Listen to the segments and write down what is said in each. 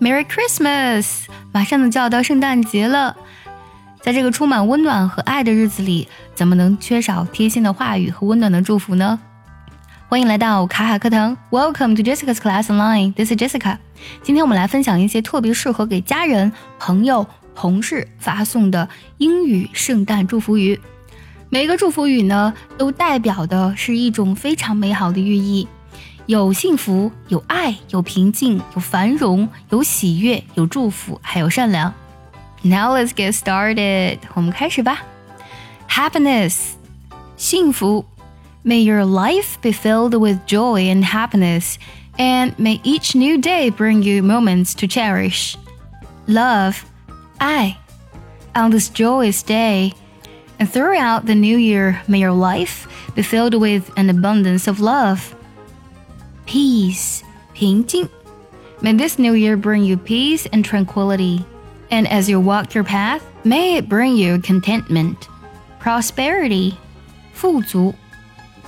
Merry Christmas！马上就要到圣诞节了，在这个充满温暖和爱的日子里，怎么能缺少贴心的话语和温暖的祝福呢？欢迎来到卡卡课堂，Welcome to Jessica's Class Online. This is Jessica. 今天我们来分享一些特别适合给家人、朋友、同事发送的英语圣诞祝福语。每一个祝福语呢，都代表的是一种非常美好的寓意。有幸福，有爱，有平静，有繁荣，有喜悦，有祝福，还有善良。Now let's get started，我们开始吧。Happiness，幸福。May your life be filled with joy and happiness, and may each new day bring you moments to cherish. Love, 爱. On this joyous day, and throughout the new year, may your life be filled with an abundance of love peace, 平静. May this new year bring you peace and tranquility. And as you walk your path, may it bring you contentment, prosperity, 富足.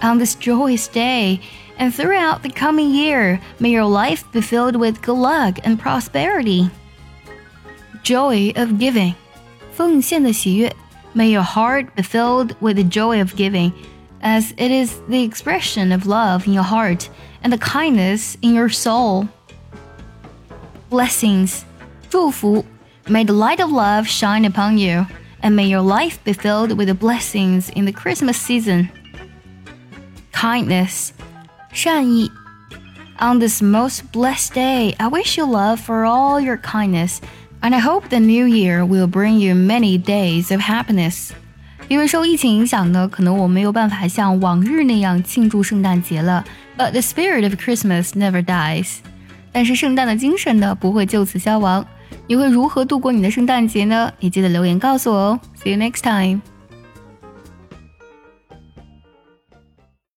On this joyous day and throughout the coming year, may your life be filled with good luck and prosperity. Joy of giving, 奉献的喜悦. May your heart be filled with the joy of giving, as it is the expression of love in your heart and the kindness in your soul. Blessings, 祝福. May the light of love shine upon you, and may your life be filled with the blessings in the Christmas season. Kindness, 善意. On this most blessed day, I wish you love for all your kindness, and I hope the new year will bring you many days of happiness. 因为受疫情影响呢，可能我没有办法像往日那样庆祝圣诞节了。But the spirit of Christmas never dies。但是圣诞的精神呢，不会就此消亡。你会如何度过你的圣诞节呢？也记得留言告诉我哦。See you next time.